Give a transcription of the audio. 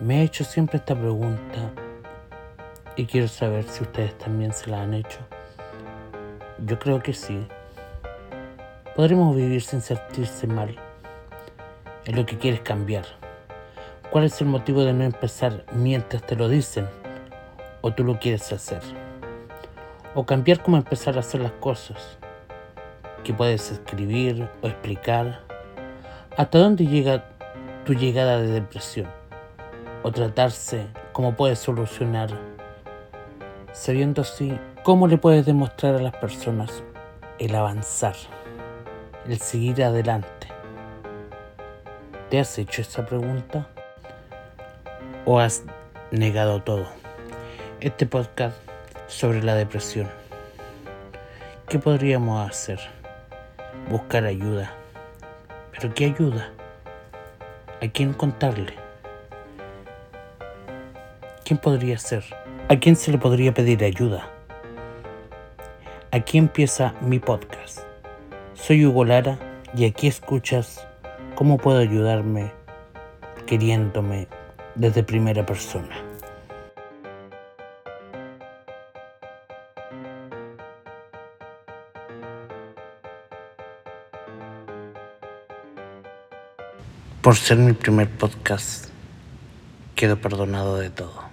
Me he hecho siempre esta pregunta y quiero saber si ustedes también se la han hecho. Yo creo que sí. Podremos vivir sin sentirse mal en lo que quieres cambiar. ¿Cuál es el motivo de no empezar mientras te lo dicen o tú lo quieres hacer? O cambiar cómo empezar a hacer las cosas. Que puedes escribir o explicar. ¿Hasta dónde llega tu llegada de depresión? O tratarse cómo puedes solucionar. Sabiendo así cómo le puedes demostrar a las personas el avanzar, el seguir adelante. ¿Te has hecho esa pregunta? ¿O has negado todo? Este podcast sobre la depresión. ¿Qué podríamos hacer? Buscar ayuda. ¿Pero qué ayuda? ¿A quién contarle? ¿Quién podría ser? ¿A quién se le podría pedir ayuda? Aquí empieza mi podcast. Soy Hugo Lara y aquí escuchas cómo puedo ayudarme queriéndome desde primera persona. Por ser mi primer podcast, quedo perdonado de todo.